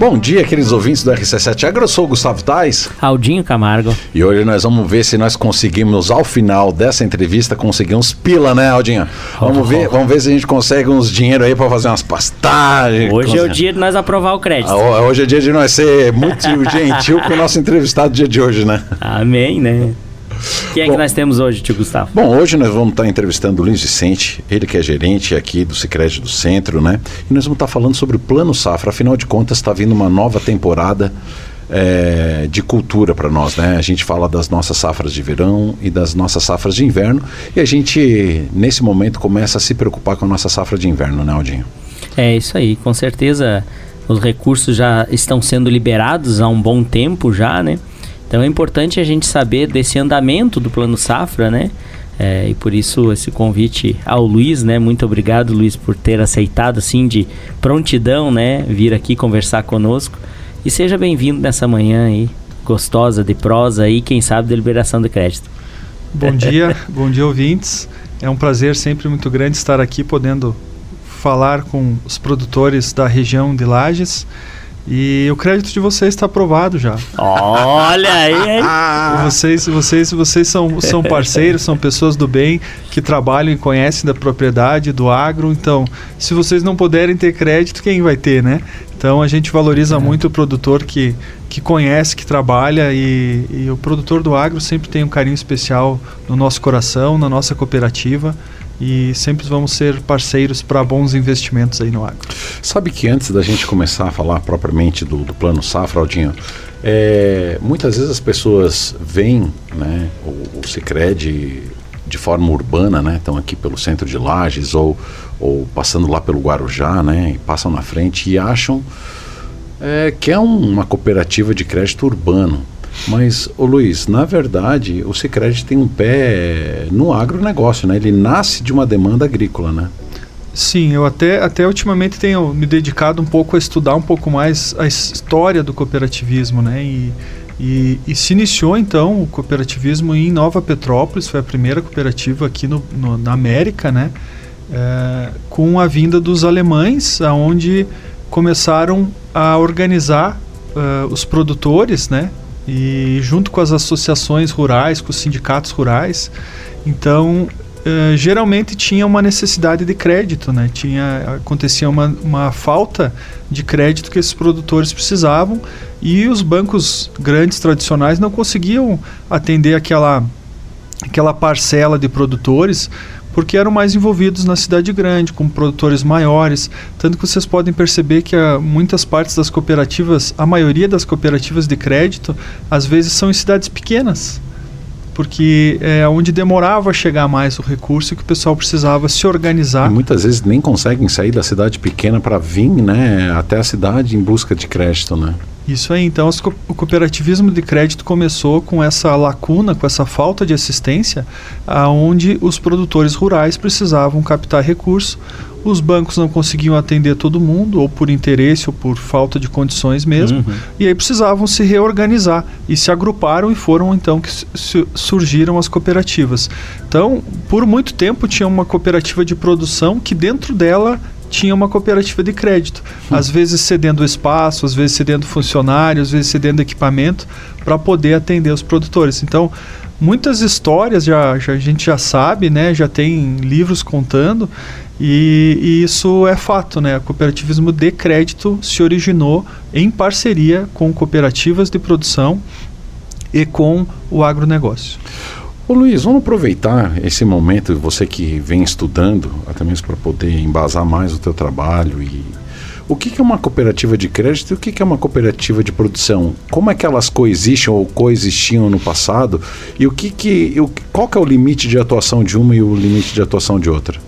Bom dia, queridos ouvintes do RC7 Agro. Eu sou o Gustavo Tais. Aldinho Camargo. E hoje nós vamos ver se nós conseguimos, ao final dessa entrevista, conseguir uns pila, né, Aldinho? Vamos Oh. ver, vamos ver se a gente consegue uns dinheiro aí para fazer umas pastagens. Hoje é o dia de nós aprovar o crédito. Ah, Hoje é dia de nós ser muito gentil com o nosso entrevistado do dia de hoje, né? Amém, né? Quem é Bom. que nós temos hoje, tio Gustavo? Bom, hoje nós vamos estar entrevistando o Luiz Vicente, ele que é gerente aqui do Sicredi do Centro, né? E nós vamos estar falando sobre o Plano Safra. Afinal de contas, está vindo uma nova temporada eh, de cultura para nós, né? A gente fala das nossas safras de verão e das nossas safras de inverno. E a gente, nesse momento, começa a se preocupar com a nossa safra de inverno, né, Aldinho? É isso aí, com certeza os recursos já estão sendo liberados há um bom tempo já, né? Então é importante a gente saber desse andamento do Plano Safra, né? É, e por isso esse convite ao Luiz, né? Muito obrigado, Luiz, por ter aceitado assim de prontidão, né? Vir aqui conversar conosco. E seja bem-vindo nessa manhã aí, gostosa de prosa e quem sabe de liberação de crédito. Bom dia, bom dia ouvintes. É um prazer sempre muito grande estar aqui podendo falar com os produtores da região de Lages. E o crédito de vocês está aprovado já. Olha aí, hein? Vocês, vocês, vocês são, são parceiros, são pessoas do bem que trabalham e conhecem da propriedade, do agro. Então, se vocês não puderem ter crédito, quem vai ter, né? Então, a gente valoriza muito o produtor que, que conhece, que trabalha e, e o produtor do agro sempre tem um carinho especial no nosso coração, na nossa cooperativa e sempre vamos ser parceiros para bons investimentos aí no agro. Sabe que antes da gente começar a falar propriamente do, do plano safra, Aldinho, é, muitas vezes as pessoas veem né, o, o Cicred de forma urbana, né? Estão aqui pelo centro de Lages ou, ou passando lá pelo Guarujá, né? E passam na frente e acham é, que é um- uma cooperativa de crédito urbano. Mas, ô Luiz, na verdade, o Cicred tem um pé no agronegócio, né? Ele nasce de uma demanda agrícola, né? Sim, eu até, até ultimamente tenho me dedicado um pouco a estudar um pouco mais a história do cooperativismo, né? E, e, e se iniciou então o cooperativismo em Nova Petrópolis, foi a primeira cooperativa aqui no, no- na América, né? É, com a vinda dos alemães, aonde começaram a organizar eh, os produtores, né? E junto com as associações rurais, com os sindicatos rurais, então eh, geralmente tinha uma necessidade de crédito, né? Tinha acontecia uma, uma falta de crédito que esses produtores precisavam e os bancos grandes tradicionais não conseguiam atender aquela aquela parcela de produtores porque eram mais envolvidos na cidade grande, com produtores maiores. Tanto que vocês podem perceber que ah, muitas partes das cooperativas, a maioria das cooperativas de crédito, às vezes são em cidades pequenas. Porque é onde demorava chegar mais o recurso que o pessoal precisava se organizar. E muitas vezes nem conseguem sair da cidade pequena para vir né, até a cidade em busca de crédito, né? Isso aí, então o cooperativismo de crédito começou com essa lacuna, com essa falta de assistência, aonde os produtores rurais precisavam captar recurso, os bancos não conseguiam atender todo mundo, ou por interesse ou por falta de condições mesmo, Uhum. e aí precisavam se reorganizar e se agruparam e foram então que su- su- surgiram as cooperativas. Então, por muito tempo tinha uma cooperativa de produção que dentro dela tinha uma cooperativa de crédito, às vezes cedendo espaço, às vezes cedendo funcionários, às vezes cedendo equipamento para poder atender os produtores. Então, muitas histórias já, já a gente já sabe, né? Já tem livros contando e, e isso é fato, né? O cooperativismo de crédito se originou em parceria com cooperativas de produção e com o agronegócio. Ô Luiz, vamos aproveitar esse momento, você que vem estudando, até mesmo para poder embasar mais o teu trabalho e o que, é uma cooperativa de crédito e o que, é uma cooperativa de produção? Como é que elas coexistem ou coexistiam no passado? E o que que, o- qual que é o limite de atuação de uma e o limite de atuação de outra?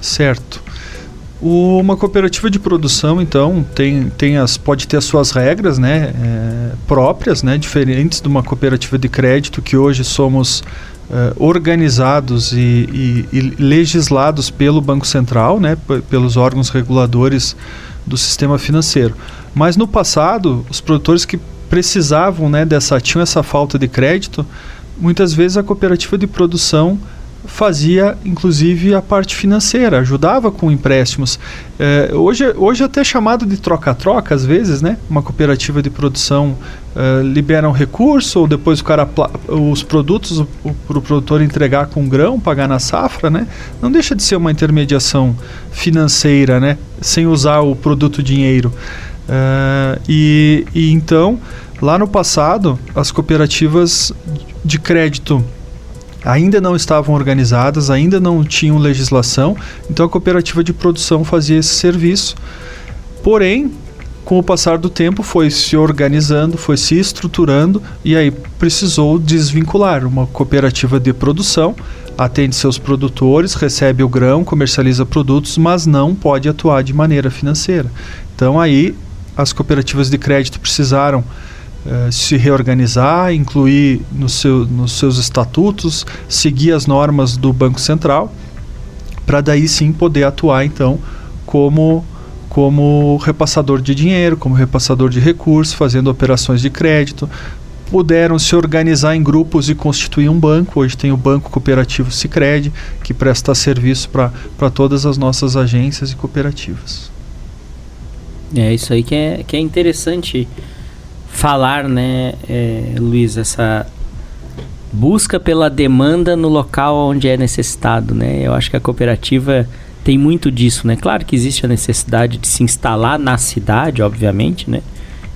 Certo. Uma cooperativa de produção, então, tem, tem as, pode ter as suas regras né, é, próprias, né, diferentes de uma cooperativa de crédito, que hoje somos é, organizados e, e- e legislados pelo Banco Central, né, pelos órgãos reguladores do sistema financeiro. Mas no passado, os produtores que precisavam né, dessa, tinham essa falta de crédito, muitas vezes a cooperativa de produção fazia inclusive a parte financeira, ajudava com empréstimos. É, hoje, hoje até chamado de troca-troca, às vezes, né? Uma cooperativa de produção é, libera um recurso, ou depois o cara os produtos para o produtor entregar com grão, pagar na safra, né? Não deixa de ser uma intermediação financeira, né? Sem usar o produto dinheiro. É, e, e então, lá no passado, as cooperativas de crédito ainda não estavam organizadas, ainda não tinham legislação, então a cooperativa de produção fazia esse serviço. Porém, com o passar do tempo, foi se organizando, foi se estruturando e aí precisou desvincular. Uma cooperativa de produção atende seus produtores, recebe o grão, comercializa produtos, mas não pode atuar de maneira financeira. Então aí as cooperativas de crédito precisaram eh, se reorganizar, incluir no seu, nos seus estatutos, seguir as normas do Banco Central, para daí sim poder atuar então como como repassador de dinheiro, como repassador de recursos, fazendo operações de crédito. Puderam se organizar em grupos e constituir um banco. Hoje tem o Banco Cooperativo Sicredi, que presta serviço para todas as nossas agências e cooperativas. É isso aí que é, que é interessante falar, né, é, Luiz, essa busca pela demanda no local onde é necessitado, né? Eu acho que a cooperativa tem muito disso, né? Claro que existe a necessidade de se instalar na cidade, obviamente, né?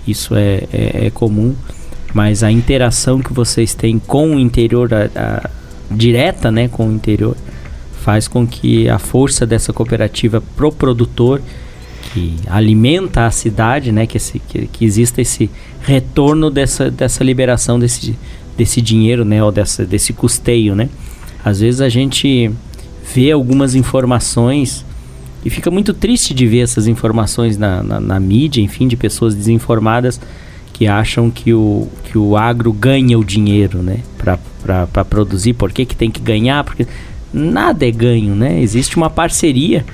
Isso é, é, é comum, mas a interação que vocês têm com o interior, a, a, direta, né, com o interior, faz com que a força dessa cooperativa pro produtor que alimenta a cidade, né, que, esse, que, que exista esse retorno dessa, dessa liberação desse, desse dinheiro, né, ou dessa, desse custeio, né. Às vezes a gente vê algumas informações e fica muito triste de ver essas informações na, na, na mídia, enfim, de pessoas desinformadas que acham que o, que o agro ganha o dinheiro, né, para produzir. Por que, que tem que ganhar? Porque nada é ganho, né? Existe uma parceria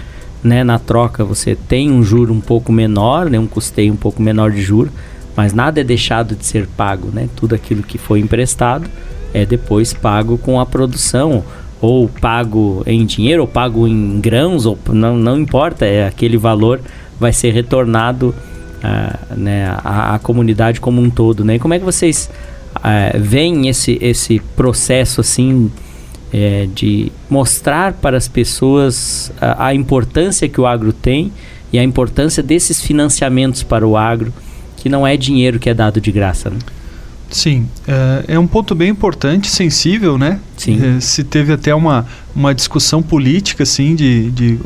né, na troca você tem um juro um pouco menor, né, um custeio um pouco menor de juro, mas nada é deixado de ser pago, né? Tudo aquilo que foi emprestado é depois pago com a produção, ou pago em dinheiro, ou pago em grãos, ou não, não importa, é aquele valor vai ser retornado uh, né, à, comunidade como um todo, né? Como é que vocês uh, veem esse, esse processo assim é, de mostrar para as pessoas a, a, importância que o agro tem e a importância desses financiamentos para o agro, que não é dinheiro que é dado de graça. Né? Sim, é, é, um ponto bem importante, sensível, né? Sim. É, se teve até uma, uma discussão política, assim, de, de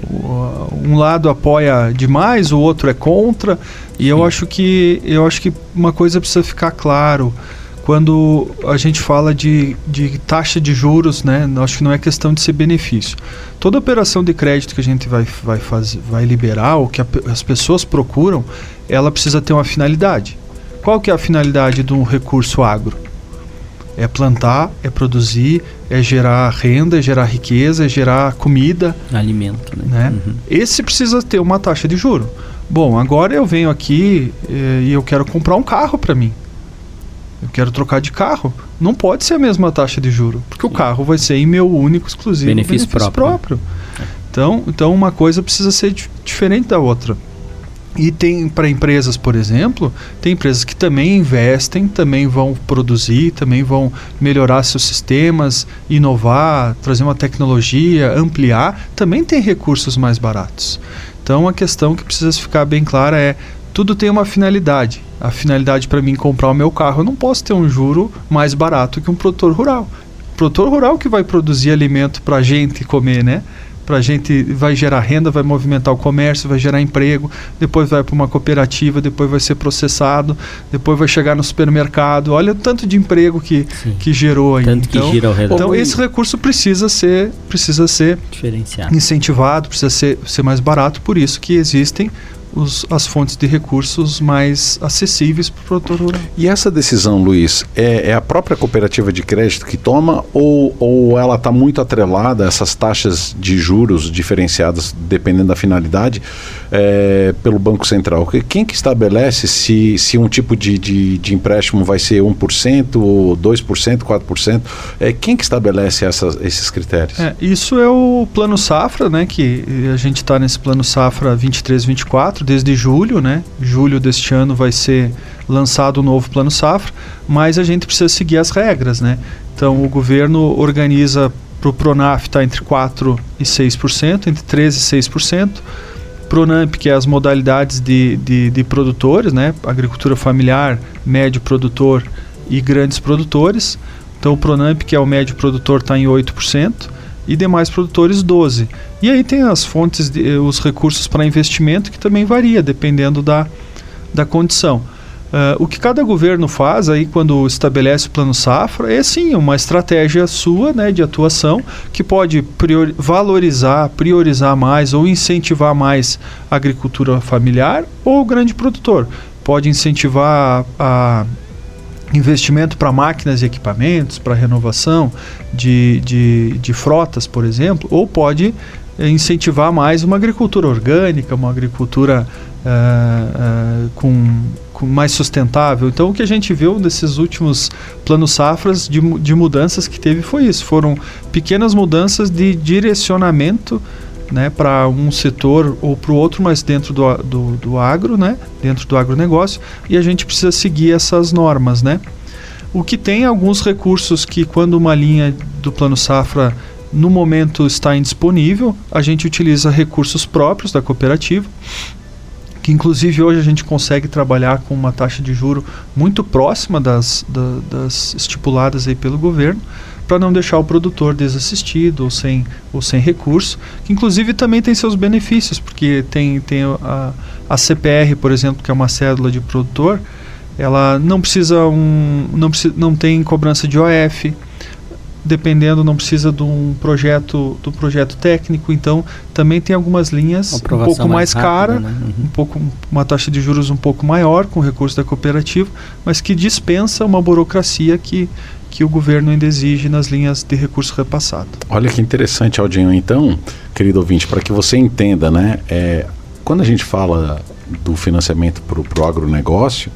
um lado apoia demais, o outro é contra, e Sim. eu acho que eu acho que uma coisa precisa ficar claro quando a gente fala de, de taxa de juros, né, acho que não é questão de ser benefício. Toda operação de crédito que a gente vai, vai, fazer, vai liberar, ou que a, as pessoas procuram, ela precisa ter uma finalidade. Qual que é a finalidade de um recurso agro? É plantar, é produzir, é gerar renda, é gerar riqueza, é gerar comida. Alimento, né? né? Uhum. Esse precisa ter uma taxa de juro. Bom, agora eu venho aqui eh, e eu quero comprar um carro para mim eu quero trocar de carro, não pode ser a mesma taxa de juro, porque o carro vai ser em meu único, exclusivo benefício, benefício próprio. próprio. Então, então uma coisa precisa ser diferente da outra. E tem para empresas, por exemplo, tem empresas que também investem, também vão produzir, também vão melhorar seus sistemas, inovar, trazer uma tecnologia, ampliar, também tem recursos mais baratos. Então a questão que precisa ficar bem clara é tudo tem uma finalidade. A finalidade para mim comprar o meu carro, eu não posso ter um juro mais barato que um produtor rural. Produtor rural que vai produzir alimento para a gente comer, né? Para a gente vai gerar renda, vai movimentar o comércio, vai gerar emprego, depois vai para uma cooperativa, depois vai ser processado, depois vai chegar no supermercado. Olha o tanto de emprego que, que gerou aí. Tanto então, que gira ao redor. Então esse recurso precisa ser precisa ser incentivado, precisa ser, ser mais barato. Por isso que existem os, as fontes de recursos mais acessíveis para o produtor rural. E essa decisão, Luiz, é, é, a própria cooperativa de crédito que toma ou, ou ela está muito atrelada a essas taxas de juros diferenciadas dependendo da finalidade? É, pelo Banco Central? Quem que estabelece se, se um tipo de, de, de empréstimo vai ser 1%, 2%, 4%? É, quem que estabelece esses critérios? É, isso é o Plano Safra, né, que a gente está nesse Plano Safra 23-24 desde julho, né? Julho deste ano vai ser lançado o novo Plano Safra, mas a gente precisa seguir as regras, né? Então o governo organiza para o Pronaf está entre 4% e 6%, entre 13% e 6%. Pronamp, que é as modalidades de, de, de produtores, né? agricultura familiar, médio produtor e grandes produtores. Então o Pronamp, que é o médio produtor, está em 8% e demais produtores 12%. E aí tem as fontes, de, os recursos para investimento que também varia, dependendo da, da condição. Uh, o que cada governo faz aí quando estabelece o plano safra é sim uma estratégia sua né, de atuação que pode priori valorizar, priorizar mais ou incentivar mais a agricultura familiar ou o grande produtor. Pode incentivar a, a investimento para máquinas e equipamentos, para renovação de, de, de frotas, por exemplo, ou pode incentivar mais uma agricultura orgânica, uma agricultura uh, uh, com mais sustentável. Então, o que a gente viu nesses últimos planos safras de, de mudanças que teve foi isso: foram pequenas mudanças de direcionamento né, para um setor ou para o outro, mas dentro do, do, do, agro, né, dentro do agronegócio, e a gente precisa seguir essas normas. Né. O que tem alguns recursos que, quando uma linha do Plano Safra no momento está indisponível, a gente utiliza recursos próprios da cooperativa que inclusive hoje a gente consegue trabalhar com uma taxa de juro muito próxima das, da, das estipuladas aí pelo governo, para não deixar o produtor desassistido ou sem, ou sem recurso, que inclusive também tem seus benefícios, porque tem, tem a, a CPR, por exemplo, que é uma cédula de produtor, ela não precisa um, não, precisa, não tem cobrança de OF, dependendo não precisa de um projeto do projeto técnico então também tem algumas linhas um pouco mais, mais cara né? uhum. um pouco uma taxa de juros um pouco maior com recurso da cooperativa mas que dispensa uma burocracia que que o governo ainda exige nas linhas de recurso repassado olha que interessante Aldinho então querido ouvinte para que você entenda né é, quando a gente fala do financiamento para o agronegócio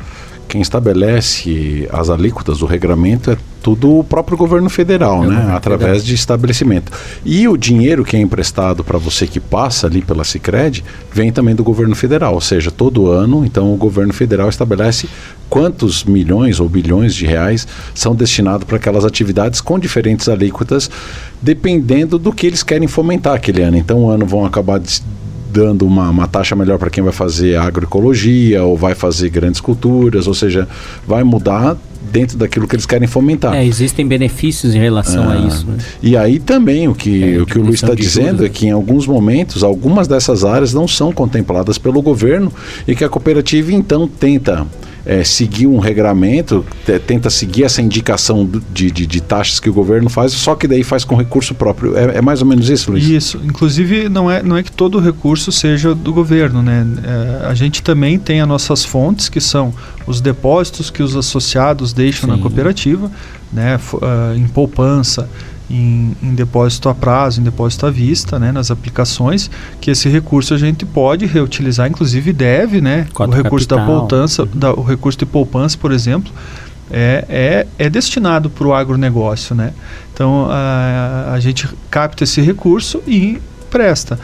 quem estabelece as alíquotas, o regramento é tudo o próprio governo federal, né? Através federal. de estabelecimento. E o dinheiro que é emprestado para você que passa ali pela Sicredi vem também do governo federal, ou seja, todo ano, então o governo federal estabelece quantos milhões ou bilhões de reais são destinados para aquelas atividades com diferentes alíquotas, dependendo do que eles querem fomentar aquele ano. Então, o ano vão acabar dando uma, uma taxa melhor para quem vai fazer agroecologia ou vai fazer grandes culturas, ou seja, vai mudar dentro daquilo que eles querem fomentar. É, existem benefícios em relação ah, a isso. Né? E aí também o que, é, o, que o Luiz está dizendo é que em alguns momentos algumas dessas áreas não são contempladas pelo governo e que a cooperativa então tenta é, seguir um regramento, tenta seguir essa indicação de, de, de, taxas que o governo faz, só que daí faz com recurso próprio. É, é, mais ou menos isso, Luiz? Isso. Inclusive, não é, não é que todo recurso seja do governo, né? É, a gente também tem as nossas fontes, que são os depósitos que os associados deixam Sim. na cooperativa, né? Uh, em poupança, em, em, depósito a prazo, em depósito à vista, né, nas aplicações, que esse recurso a gente pode reutilizar, inclusive deve, né, o recurso capital. da poupança, da, o recurso de poupança, por exemplo, é, é, é destinado para o agronegócio, né? Então a, a gente capta esse recurso e presta.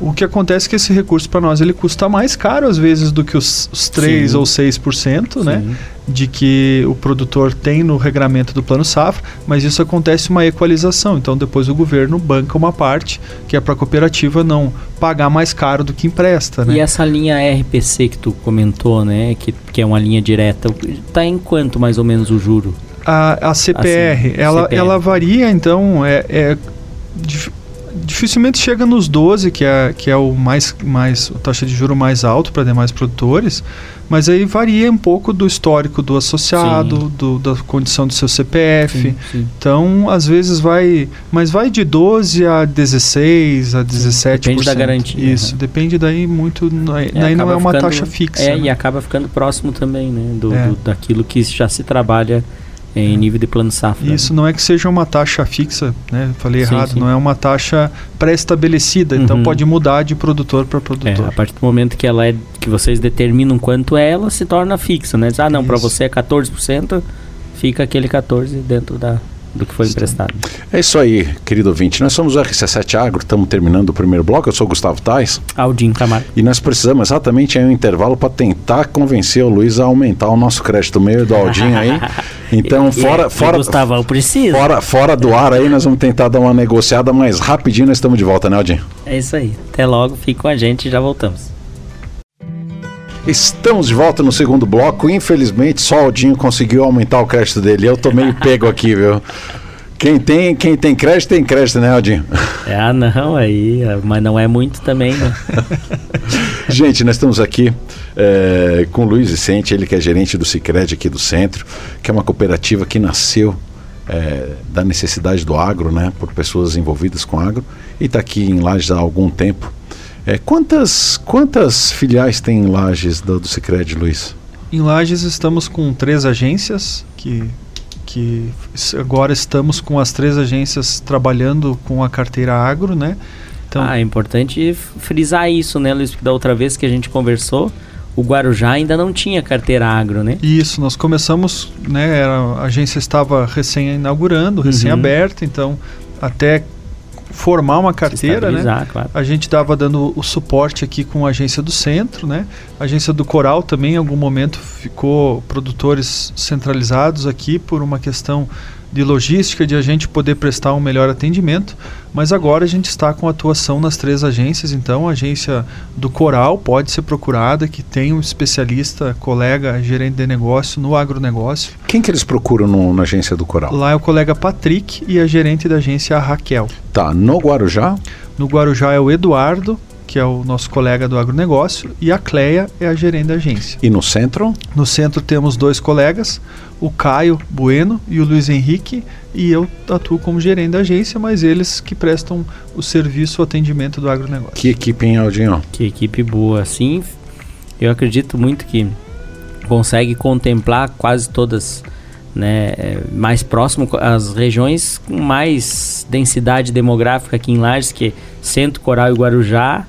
O que acontece é que esse recurso para nós ele custa mais caro às vezes do que os, os 3 Sim. ou 6%, né? De que o produtor tem no regramento do plano safra, mas isso acontece uma equalização. Então depois o governo banca uma parte que é para a cooperativa não pagar mais caro do que empresta, né? E essa linha RPC que tu comentou, né? Que, que é uma linha direta, está em quanto mais ou menos o juro? A, a CPR, assim, ela, CPR. ela varia, então, é, é dificilmente chega nos 12, que é, que é o mais, mais a taxa de juro mais alto para demais produtores, mas aí varia um pouco do histórico do associado, do, da condição do seu CPF. Sim, sim. Então, às vezes vai, mas vai de 12 a 16, a 17%. Depende da garantia. Isso, uhum. depende daí muito, é, daí não é uma ficando, taxa fixa. É, né? e acaba ficando próximo também, né, do, é. do, daquilo que já se trabalha em nível de plano safra. Isso não é que seja uma taxa fixa, né? Falei Sim, errado, sim. não é uma taxa pré-estabelecida, então Uhum. pode mudar de produtor para É, produtor. a partir do momento que ela é que vocês determinam quanto é, ela se torna fixa, né? Diz, ah, não, para você é 14%, fica aquele 14 dentro da do que foi emprestado. É isso aí, querido ouvinte. Nós somos o RC7 Agro, estamos terminando o primeiro bloco. Eu sou o Gustavo Tais Aldinho Camargo. e nós precisamos exatamente aí um intervalo para tentar convencer o Luiz a aumentar o nosso crédito meio do Aldinho aí. Então, fora, e, fora, Gustavão precisa. fora, fora do ar aí, nós vamos tentar dar uma negociada mais rapidinho. Nós estamos de volta, né, Aldinho? É isso aí. Até logo, fique com a gente e já voltamos. Estamos de volta no segundo bloco. Infelizmente, só o Aldinho conseguiu aumentar o crédito dele. Eu tô meio pego aqui, viu? Quem tem, quem tem crédito, tem crédito, né, Aldinho? É, ah, não, aí, ah, mas não é muito também, né? Gente, nós estamos aqui eh, com o Luiz Vicente, ele que é gerente do Cicred aqui do centro, que é uma cooperativa que nasceu eh, da necessidade do agro, né, por pessoas envolvidas com agro, e está aqui em Lages há algum tempo. Eh, quantas, quantas filiais tem em Lages do, do Cicred, Luiz? Em Lages estamos com três agências que que agora estamos com as três agências trabalhando com a carteira agro, né? Então, Ah, é importante frisar isso, né, Luiz? Porque da outra vez que a gente conversou, o Guarujá ainda não tinha carteira agro, né? Isso, nós começamos, né, a agência estava recém-inaugurando, Uhum. recém-aberta, então até formar uma carteira, né? Claro. A gente estava dando o suporte aqui com a agência do centro, né? A agência do Coral também em algum momento ficou produtores centralizados aqui por uma questão de logística, de a gente poder prestar um melhor atendimento, mas agora a gente está com atuação nas três agências, então a agência do Coral pode ser procurada, que tem um especialista, colega, gerente de negócio no agronegócio. Quem que eles procuram no- na agência do Coral? Lá é o colega Patrick e a gerente da agência é a Raquel. Tá, no Guarujá, No Guarujá é o Eduardo, que é o nosso colega do agronegócio, e a Cleia é a gerente da agência. e no centro, No centro temos dois colegas, o Caio Bueno e o Luiz Henrique, e eu atuo como gerente da agência, mas eles que prestam o serviço, o atendimento do agronegócio. que equipe, hein, Aldinho? Que equipe boa, assim. Eu acredito muito que consegue contemplar quase todas, né, é, mais próximo as regiões com mais densidade demográfica aqui em Lages, que é Centro, Coral e Guarujá,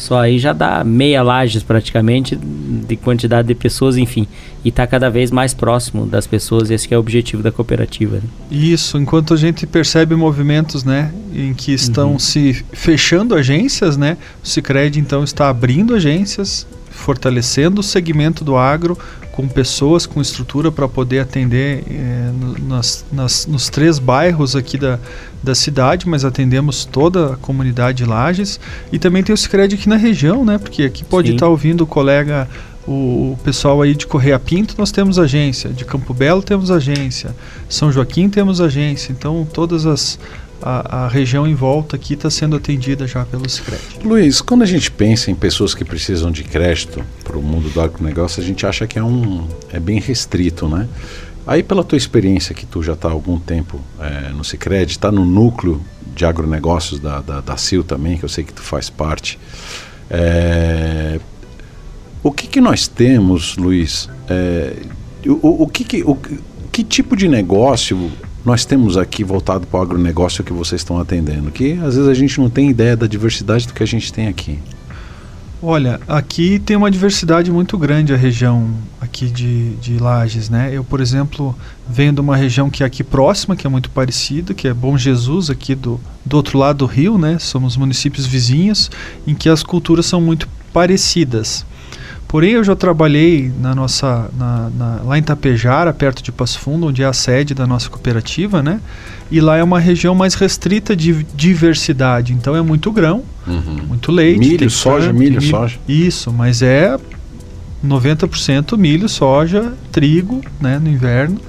só aí já dá meia Lages praticamente de quantidade de pessoas, enfim, e está cada vez mais próximo das pessoas, esse é o objetivo da cooperativa. né? Isso, enquanto a gente percebe movimentos, né, em que estão Uhum. se fechando agências, né, o Sicredi então está abrindo agências, fortalecendo o segmento do agro com pessoas com estrutura para poder atender eh, no- nas, nas- nos três bairros aqui da, da cidade, mas atendemos toda a comunidade de Lages. E também tem o Sicredi aqui na região, né, porque aqui pode estar ouvindo o colega o, o pessoal aí de Correia Pinto, nós temos agência, de Campo Belo temos agência, São Joaquim temos agência, então todas as a, a região em volta aqui está sendo atendida já pelo Sicredi. Luiz, quando a gente pensa em pessoas que precisam de crédito para o mundo do agronegócio, a gente acha que é um é bem restrito, né? Aí pela tua experiência que tu já está há algum tempo eh, no Cicred, está no núcleo de agronegócios da, da, da CIL também, que eu sei que tu faz parte. eh, o que, que nós temos, Luiz? o, o, o que, que, o, que tipo de negócio nós temos aqui voltado para o agronegócio que vocês estão atendendo? Que às vezes a gente não tem ideia da diversidade do que a gente tem aqui. Olha, aqui tem uma diversidade muito grande a região aqui de, de Lages, né? Eu, por exemplo, venho de uma região que é aqui próxima, que é muito parecida, que é Bom Jesus, aqui do, do outro lado do rio, né? Somos municípios vizinhos, em que as culturas são muito parecidas. Porém, eu já trabalhei na nossa, na, na, lá em Tapejara, perto de Passo Fundo, onde é a sede da nossa cooperativa, né? E lá é uma região mais restrita de diversidade, então é muito grão, muito leite. Milho, soja, campo, milho, soja. Isso, mas é 90% milho, soja, trigo, né, no inverno.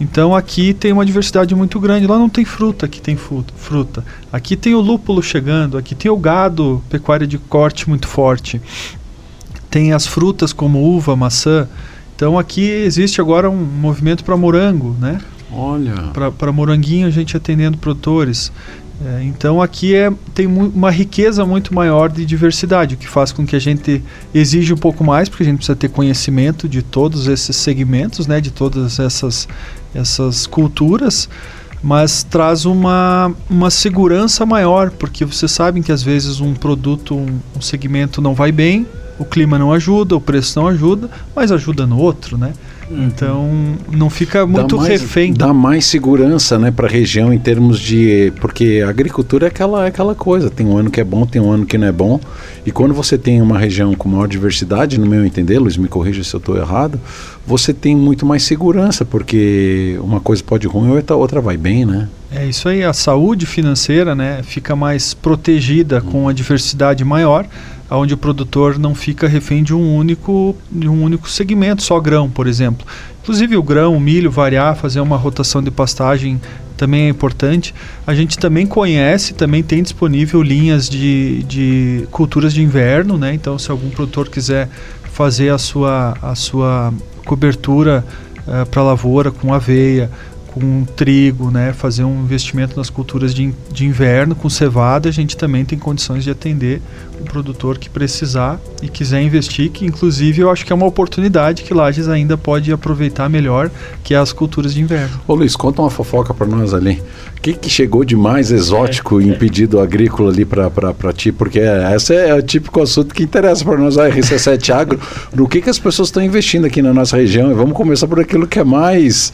Então aqui tem uma diversidade muito grande. Lá não tem fruta, aqui tem fruta. Aqui tem o lúpulo chegando, aqui tem o gado, pecuária de corte muito forte. Tem as frutas como uva, maçã. Então aqui existe agora um movimento para morango, né? Olha. para moranguinho a gente atendendo produtores. É, então aqui é, tem uma riqueza muito maior de diversidade, o que faz com que a gente exija um pouco mais, porque a gente precisa ter conhecimento de todos esses segmentos, né, de todas essas essas culturas, mas traz uma, uma segurança maior, porque vocês sabem que às vezes um produto, um, um segmento não vai bem, o clima não ajuda, o preço não ajuda, mas ajuda no outro, né? Uhum. Então não fica muito dá mais, refém. Dá mais segurança né, para a região em termos de. Porque a agricultura é aquela, é aquela coisa: tem um ano que é bom, tem um ano que não é bom. E quando você tem uma região com maior diversidade, no meu entender, Luiz, me corrija se eu estou errado, você tem muito mais segurança, porque uma coisa pode ir ruim, outra, outra vai bem, né? É isso aí, a saúde financeira né, fica mais protegida hum. com a diversidade maior onde o produtor não fica refém de um único, de um único segmento, só grão, por exemplo. Inclusive o grão, o milho, variar, fazer uma rotação de pastagem também é importante. A gente também conhece, também tem disponível linhas de, de culturas de inverno, né? Então, se algum produtor quiser fazer a sua, a sua cobertura uh, para lavoura com aveia, com trigo, né, fazer um investimento nas culturas de, de inverno com cevada, a gente também tem condições de atender o produtor que precisar e quiser investir, que inclusive eu acho que é uma oportunidade que Lages ainda pode aproveitar melhor, que é as culturas de inverno. Ô Luiz, conta uma fofoca para nós ali. O que, que chegou de mais exótico é. em pedido agrícola ali para ti? Porque esse é o típico assunto que interessa para nós, a RC7 Agro. No que, que as pessoas estão investindo aqui na nossa região? E vamos começar por aquilo que é mais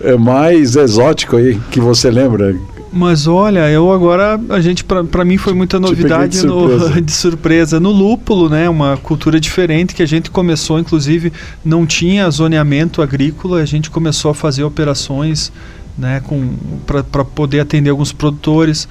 é mais exótico aí que você lembra? Mas olha, eu agora, a gente, para mim foi muita novidade de surpresa. No, de surpresa. No lúpulo, né? Uma cultura diferente que a gente começou, inclusive, não tinha zoneamento agrícola, a gente começou a fazer operações né, para poder atender alguns produtores.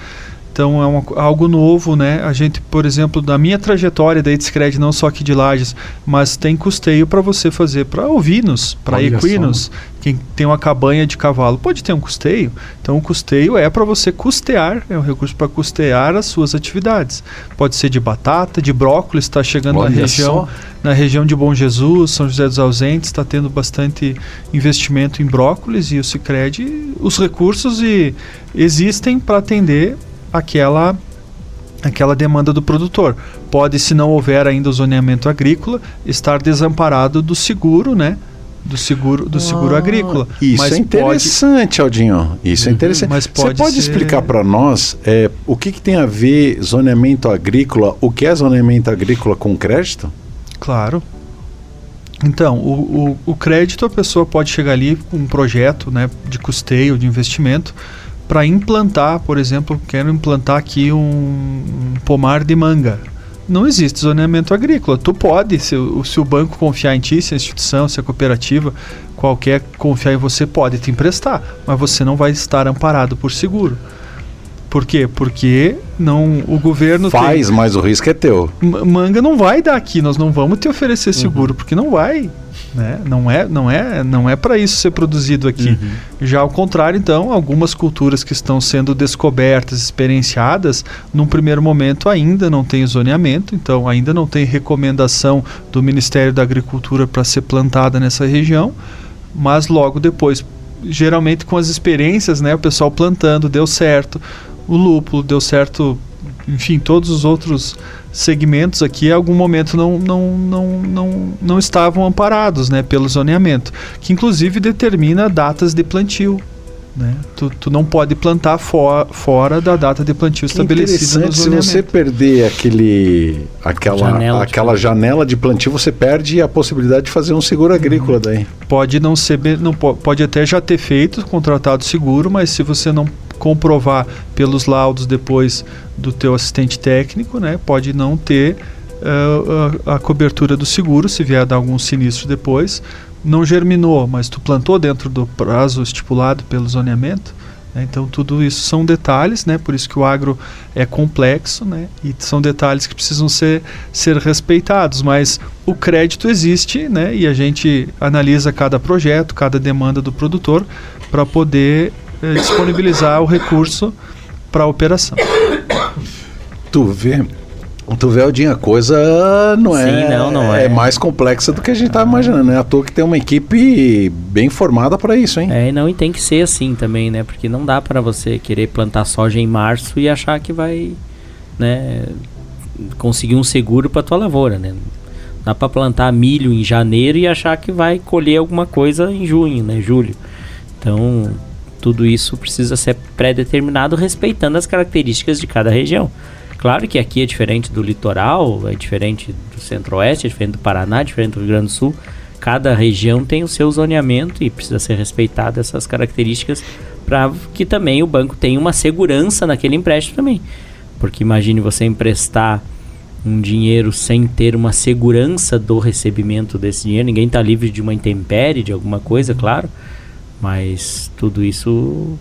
Então é uma, algo novo, né? A gente, por exemplo, da minha trajetória da Edscred, não só aqui de Lages, mas tem custeio para você fazer para ovinos, para equinos. Quem tem uma cabanha de cavalo pode ter um custeio. Então o custeio é para você custear, é um recurso para custear as suas atividades. Pode ser de batata, de brócolis, está chegando Olha na região, só. na região de Bom Jesus, São José dos Ausentes, está tendo bastante investimento em brócolis e o Sicredi, os recursos e existem para atender aquela aquela demanda do produtor. Pode, se não houver ainda o zoneamento agrícola, estar desamparado do seguro, né? Do seguro, do seguro ah, agrícola. Isso mas é interessante, pode... Aldinho. Isso é uhum, interessante. Mas pode Você pode ser... explicar para nós é, o que, que tem a ver zoneamento agrícola? O que é zoneamento agrícola com crédito? Claro. Então, o, o, o crédito, a pessoa pode chegar ali com um projeto né, de custeio, de investimento, para implantar, por exemplo, quero implantar aqui um, um, pomar de manga. Não existe zoneamento agrícola. Tu pode, se, se o banco confiar em ti, se a instituição, se a cooperativa, qualquer confiar em você, pode te emprestar, mas você não vai estar amparado por seguro. Por quê? Porque não o governo faz, tem... mas o risco é teu. Manga não vai dar aqui, nós não vamos te oferecer seguro, uhum. porque não vai. Né? Não é, não é, não é para isso ser produzido aqui. Uhum. Já ao contrário, então, algumas culturas que estão sendo descobertas, experienciadas, num primeiro momento ainda não tem zoneamento, então ainda não tem recomendação do Ministério da Agricultura para ser plantada nessa região, mas logo depois, geralmente com as experiências, né, o pessoal plantando, deu certo, o lúpulo deu certo, enfim, todos os outros segmentos aqui, em algum momento não, não, não, não, não estavam amparados né, pelo zoneamento, que inclusive determina datas de plantio. Né? Tu, tu não pode plantar for, fora da data de plantio que estabelecida no zoneamento. Se você perder aquele, aquela, janela, aquela de janela de plantio, você perde a possibilidade de fazer um seguro agrícola daí. Pode não ser, não pode até já ter feito contratado seguro, mas se você não comprovar pelos laudos depois do teu assistente técnico, né, pode não ter uh, a, a, cobertura do seguro se vier dar algum sinistro depois. Não germinou, mas tu plantou dentro do prazo estipulado pelo zoneamento. Né, então tudo isso são detalhes, né? Por isso que o agro é complexo, né? E são detalhes que precisam ser, ser respeitados. Mas o crédito existe, né? E a gente analisa cada projeto, cada demanda do produtor para poder disponibilizar o recurso para a operação. Tu vê, tu vê, Aldinho, a coisa não é, Sim, não, não é, é mais complexa do que a gente está imaginando. É à toa que tem uma equipe bem formada para isso, hein? É, não, e tem que ser assim também, né? Porque não dá para você querer plantar soja em março e achar que vai, né, conseguir um seguro para tua lavoura, né? Dá para plantar milho em janeiro e achar que vai colher alguma coisa em junho, né, julho. Então, tudo isso precisa ser pré-determinado respeitando as características de cada região. Claro que aqui é diferente do litoral, é diferente do centro-oeste, é diferente do Paraná, é diferente do Rio Grande do Sul. Cada região tem o seu zoneamento e precisa ser respeitada essas características para que também o banco tenha uma segurança naquele empréstimo também. Porque imagine você emprestar um dinheiro sem ter uma segurança do recebimento desse dinheiro. Ninguém está livre de uma intempérie, de alguma coisa, claro. Mas tudo isso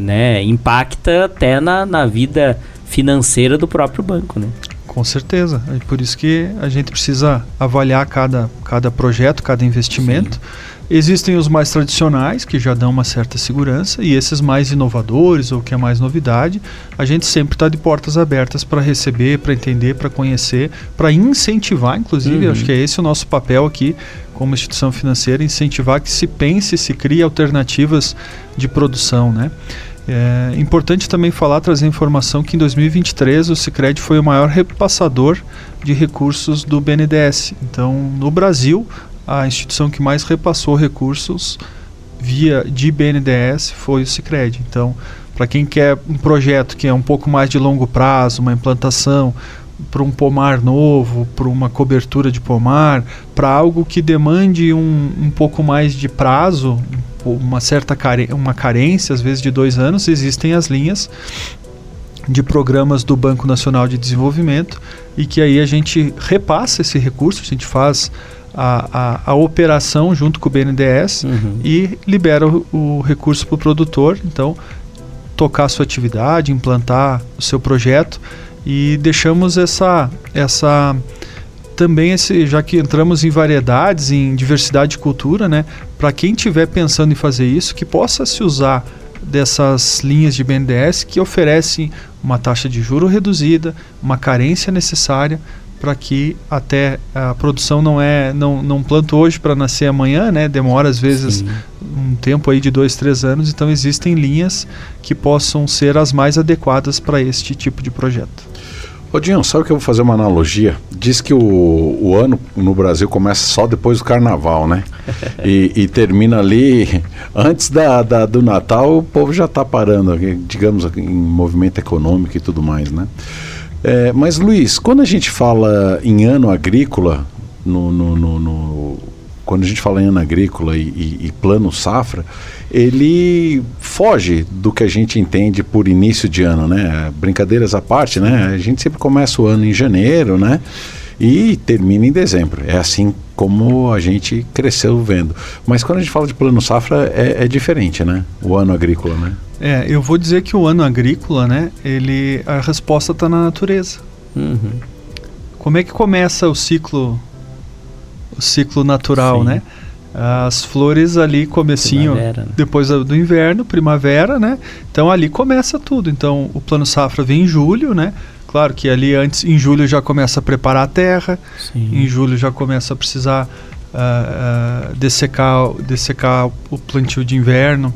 né, impacta até na, na vida financeira do próprio banco, né? Com certeza. É por isso que a gente precisa avaliar cada, cada projeto, cada investimento. Sim Existem os mais tradicionais, que já dão uma certa segurança, e esses mais inovadores, ou que é mais novidade, a gente sempre está de portas abertas para receber, para entender, para conhecer, para incentivar, inclusive, uhum. acho que é esse o nosso papel aqui como instituição financeira, incentivar que se pense, se crie alternativas de produção, né? É importante também falar, trazer informação que em 2023 o Sicredi foi o maior repassador de recursos do BNDES. Então, no Brasil, a instituição que mais repassou recursos via de BNDES foi o Sicredi. Então, para quem quer um projeto que é um pouco mais de longo prazo, uma implantação para um pomar novo, para uma cobertura de pomar, para algo que demande um, um pouco mais de prazo, uma certa uma carência, às vezes de dois anos, existem as linhas de programas do Banco Nacional de Desenvolvimento e que aí a gente repassa esse recurso, a gente faz a, a, a, operação junto com o BNDES uhum. e libera o, o recurso para o produtor, então tocar a sua atividade, implantar o seu projeto e deixamos essa essa também esse já que entramos em variedades, em diversidade de cultura, né, para quem estiver pensando em fazer isso, que possa se usar dessas linhas de BNDES que oferecem uma taxa de juro reduzida, uma carência necessária para que até a produção não é não, não planto hoje para nascer amanhã, né? Demora às vezes Sim. um tempo aí de dois, três anos. Então existem linhas que possam ser as mais adequadas para este tipo de projeto. Ô sabe que eu vou fazer uma analogia? Diz que o, o ano no Brasil começa só depois do carnaval, né? e, e, termina ali, antes da, da, do Natal, o povo já está parando, digamos, em movimento econômico e tudo mais, né? É, mas, Luiz, quando a gente fala em ano agrícola, no, no, no, no quando a gente fala em ano agrícola e, e, e, plano safra, ele foge do que a gente entende por início de ano, né? Brincadeiras à parte, né? A gente sempre começa o ano em janeiro, né? E termina em dezembro. É assim como a gente cresceu vendo. Mas quando a gente fala de plano safra, é, é diferente, né? O ano agrícola, né? É, eu vou dizer que o ano agrícola, né, ele, a resposta está na natureza. Uhum. Como é que começa o ciclo, o ciclo natural, Sim. né? As flores ali comecinho né? depois do inverno, primavera, né? Então ali começa tudo. Então o plano safra vem em julho, né? Claro que ali antes, em julho já começa a preparar a terra, Sim. em julho já começa a precisar uh, uh, dessecar, dessecar o plantio de inverno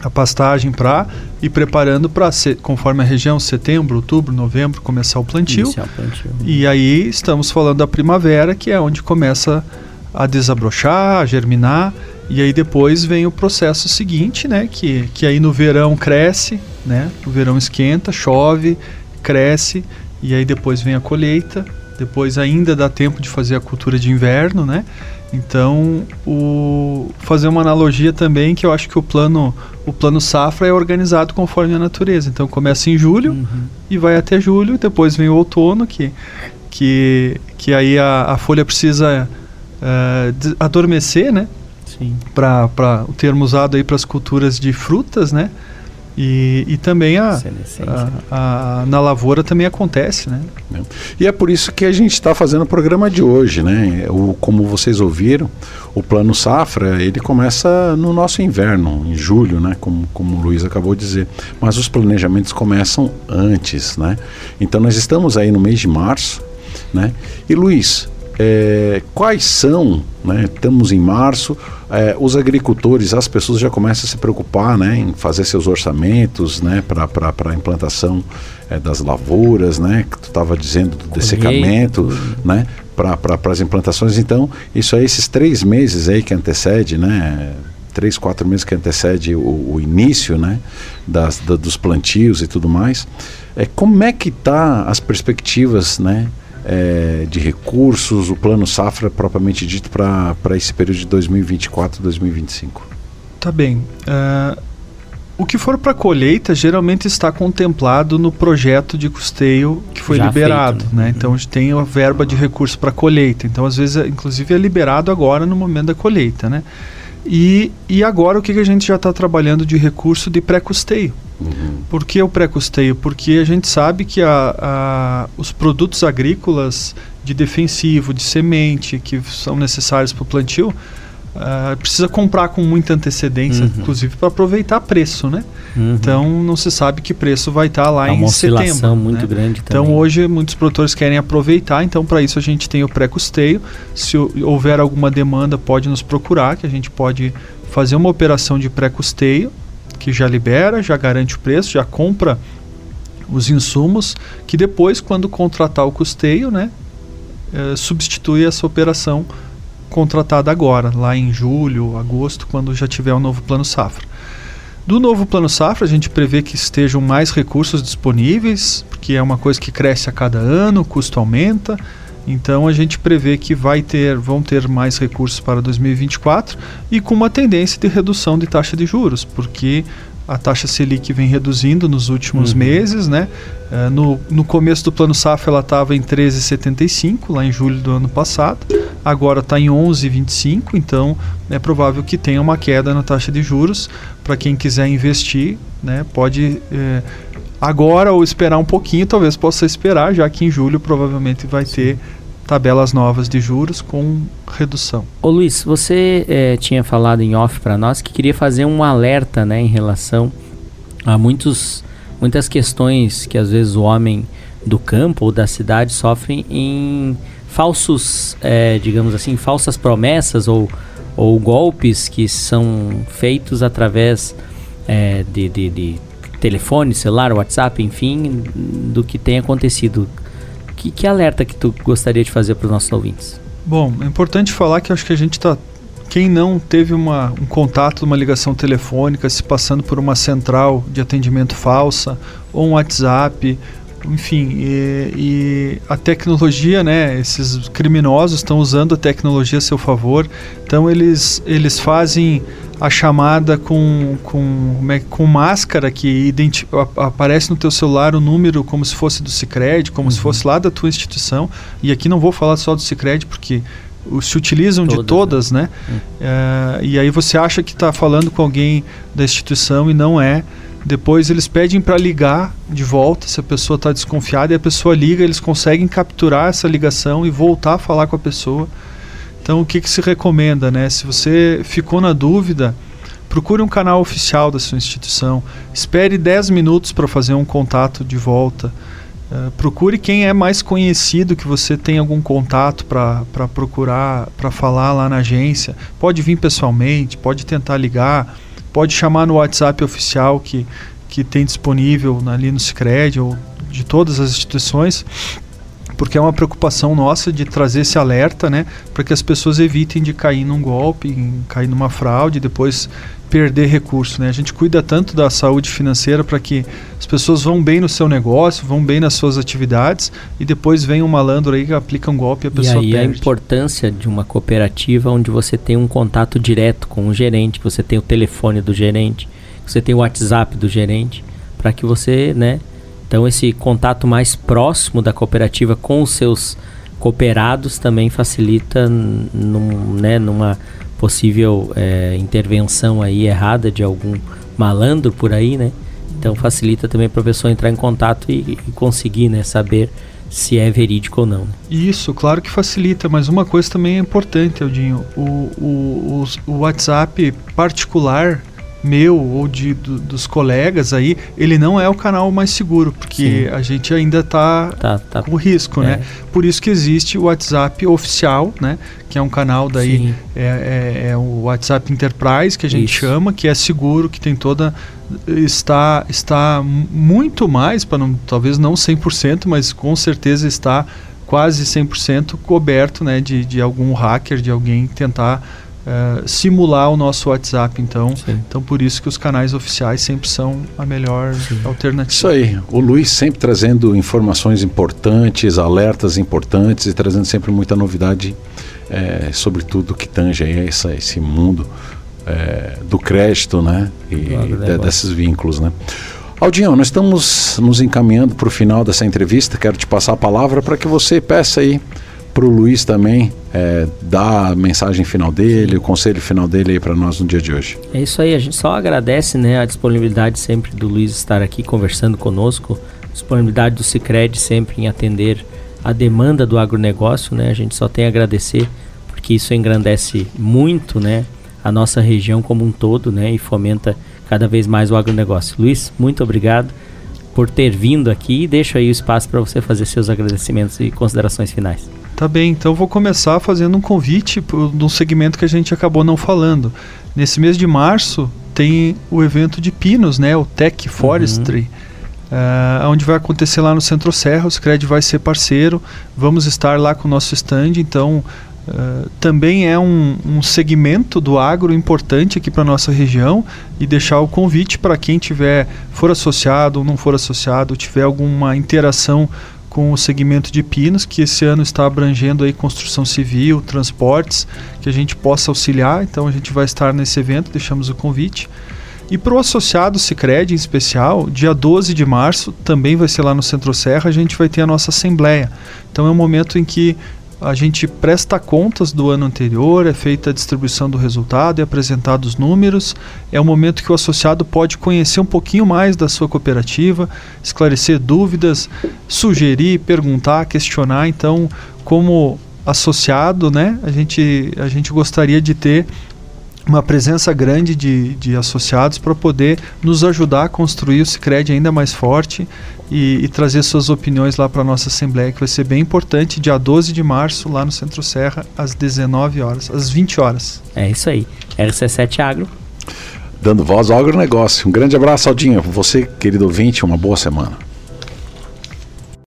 a pastagem para ir preparando para, conforme a região, setembro, outubro, novembro, começar o plantio. o plantio. E aí estamos falando da primavera, que é onde começa a desabrochar, a germinar. E aí depois vem o processo seguinte, né? Que, que aí no verão cresce, né? O verão esquenta, chove, cresce. E aí depois vem a colheita. Depois ainda dá tempo de fazer a cultura de inverno, né? Então, o, fazer uma analogia também que eu acho que o plano, o plano safra é organizado conforme a natureza. Então, começa em julho uhum. e vai até julho, depois vem o outono, que, que, que aí a, a folha precisa uh, adormecer, né? Para o termo usado aí para as culturas de frutas, né? E, e também a, a, a, na lavoura também acontece, né? E é por isso que a gente está fazendo o programa de hoje, né? O, como vocês ouviram, o plano safra ele começa no nosso inverno, em julho, né? Como, como o Luiz acabou de dizer. Mas os planejamentos começam antes, né? Então nós estamos aí no mês de março, né? E Luiz, é, quais são, né, estamos em março, é, os agricultores, as pessoas já começam a se preocupar né, em fazer seus orçamentos né, para a implantação é, das lavouras, né, que tu estava dizendo do dessecamento, né, para as implantações. Então, isso é esses três meses aí que antecede, né, três, quatro meses que antecede o, o início, né, das, da, dos plantios e tudo mais. É, como é que tá as perspectivas, né, é, de recursos, o plano safra propriamente dito para esse período de 2024, 2025? Tá bem. Uh, o que for para colheita geralmente está contemplado no projeto de custeio que foi Já liberado, feito, né? né? Então a gente tem a verba de recurso para colheita. Então às vezes, inclusive, é liberado agora no momento da colheita, né? E, e agora o que, que a gente já está trabalhando de recurso de pré-custeio? Uhum. Por que o pré-custeio? Porque a gente sabe que a, a, os produtos agrícolas de defensivo, de semente, que são necessários para o plantio, Uh, precisa comprar com muita antecedência, uhum. inclusive para aproveitar preço, né? Uhum. Então não se sabe que preço vai estar tá lá é em setembro. Oscilação muito né? grande Então também. hoje muitos produtores querem aproveitar, então para isso a gente tem o pré-custeio. Se houver alguma demanda, pode nos procurar, que a gente pode fazer uma operação de pré-custeio, que já libera, já garante o preço, já compra os insumos, que depois, quando contratar o custeio, né, eh, substitui essa operação contratada agora, lá em julho, agosto, quando já tiver o um novo plano safra. Do novo plano safra, a gente prevê que estejam mais recursos disponíveis, porque é uma coisa que cresce a cada ano, o custo aumenta. Então a gente prevê que vai ter, vão ter mais recursos para 2024 e com uma tendência de redução de taxa de juros, porque a taxa Selic vem reduzindo nos últimos uhum. meses, né? Uh, no, no começo do plano safra ela estava em 13,75 lá em julho do ano passado agora está em 11,25, então é provável que tenha uma queda na taxa de juros. Para quem quiser investir, né, pode é, agora ou esperar um pouquinho, talvez possa esperar, já que em julho provavelmente vai ter tabelas novas de juros com redução. Ô Luiz, você é, tinha falado em off para nós que queria fazer um alerta né, em relação a muitos, muitas questões que às vezes o homem do campo ou da cidade sofre em falsos, é, digamos assim, falsas promessas ou, ou golpes que são feitos através é, de, de, de, telefone, celular, WhatsApp, enfim, do que tem acontecido. Que, que alerta que tu gostaria de fazer para os nossos ouvintes? Bom, é importante falar que acho que a gente está quem não teve uma, um contato, uma ligação telefônica, se passando por uma central de atendimento falsa, ou um WhatsApp, enfim, e, e, a tecnologia, né? Esses criminosos estão usando a tecnologia a seu favor. Então eles, eles fazem a chamada com, com, é, com máscara que aparece no teu celular o número como se fosse do Cicred, como uhum. se fosse lá da tua instituição. E aqui não vou falar só do Cicred, porque se utilizam todas, de todas, né? né? Uhum. É, e aí você acha que está falando com alguém da instituição e não é. Depois eles pedem para ligar de volta, se a pessoa está desconfiada, e a pessoa liga, eles conseguem capturar essa ligação e voltar a falar com a pessoa. Então o que, que se recomenda, né? Se você ficou na dúvida, procure um canal oficial da sua instituição, espere 10 minutos para fazer um contato de volta. Uh, procure quem é mais conhecido, que você tem algum contato para procurar, para falar lá na agência. Pode vir pessoalmente, pode tentar ligar pode chamar no WhatsApp oficial que, que tem disponível ali no Sicredi ou de todas as instituições, porque é uma preocupação nossa de trazer esse alerta, né, para que as pessoas evitem de cair num golpe, cair numa fraude, depois perder recurso, né? A gente cuida tanto da saúde financeira para que as pessoas vão bem no seu negócio, vão bem nas suas atividades e depois vem um malandro aí que aplica um golpe e a pessoa e aí perde. a importância de uma cooperativa onde você tem um contato direto com o gerente, que você tem o telefone do gerente, que você tem o WhatsApp do gerente, para que você, né? Então esse contato mais próximo da cooperativa com os seus cooperados também facilita num, né, numa possível é, intervenção aí errada de algum malandro por aí, né? Então facilita também para a pessoa entrar em contato e, e, conseguir, né, saber se é verídico ou não. Isso, claro que facilita, mas uma coisa também é importante, Aldinho, o, o, o WhatsApp particular meu ou de, do, dos colegas aí, ele não é o canal mais seguro, porque Sim. a gente ainda está tá, tá, com risco, né? é. né? Por isso que existe o WhatsApp oficial, né? Que é um canal daí, é, é, é, o WhatsApp Enterprise, que a gente isso. chama, que é seguro, que tem toda... Está, está muito mais, para não, talvez não 100%, mas com certeza está quase 100% coberto né, de, de algum hacker, de alguém tentar uh, simular o nosso WhatsApp, então. Sim. Então, por isso que os canais oficiais sempre são a melhor Sim. alternativa. Isso aí. O Luiz sempre trazendo informações importantes, alertas importantes e trazendo sempre muita novidade é, sobre tudo que tange aí essa, esse mundo é, do crédito, né? E de, desses vínculos, né? Aldinho, nós estamos nos encaminhando para o final dessa entrevista. Quero te passar a palavra para que você peça aí para o Luiz também é, dar a mensagem final dele, o conselho final dele aí para nós no dia de hoje. É isso aí, a gente só agradece né, a disponibilidade sempre do Luiz estar aqui conversando conosco, disponibilidade do Cicred sempre em atender a demanda do agronegócio, né? A gente só tem a agradecer porque isso engrandece muito, né, a nossa região como um todo, né, e fomenta cada vez mais o agronegócio. Luiz, muito obrigado por ter vindo aqui e deixo aí o espaço para você fazer seus agradecimentos e considerações finais. Tá bem, então vou começar fazendo um convite de um segmento que a gente acabou não falando. Nesse mês de março tem o evento de pinos, né, o Tech Forestry. Uhum. Uh, onde vai acontecer lá no Centro Serra, o Scred vai ser parceiro, vamos estar lá com o nosso stand, então Uh, também é um, um, segmento do agro importante aqui para nossa região e deixar o convite para quem tiver for associado ou não for associado, tiver alguma interação com o segmento de pinos, que esse ano está abrangendo aí construção civil, transportes, que a gente possa auxiliar. Então a gente vai estar nesse evento, deixamos o convite. E para o associado Cicred em especial, dia 12 de março, também vai ser lá no Centro Serra, a gente vai ter a nossa assembleia. Então é um momento em que a gente presta contas do ano anterior, é feita a distribuição do resultado, é apresentado os números. É o momento que o associado pode conhecer um pouquinho mais da sua cooperativa, esclarecer dúvidas, sugerir, perguntar, questionar. Então, como associado, né, a gente, a gente gostaria de ter uma presença grande de, de associados para poder nos ajudar a construir o Cicred ainda mais forte e, e trazer suas opiniões lá para a nossa Assembleia, que vai ser bem importante, dia 12 de março, lá no Centro Serra, às 19 horas, às 20 horas. É isso aí. RC7 Agro. Dando voz ao agronegócio. Um grande abraço, Aldinho. Você, querido ouvinte, uma boa semana.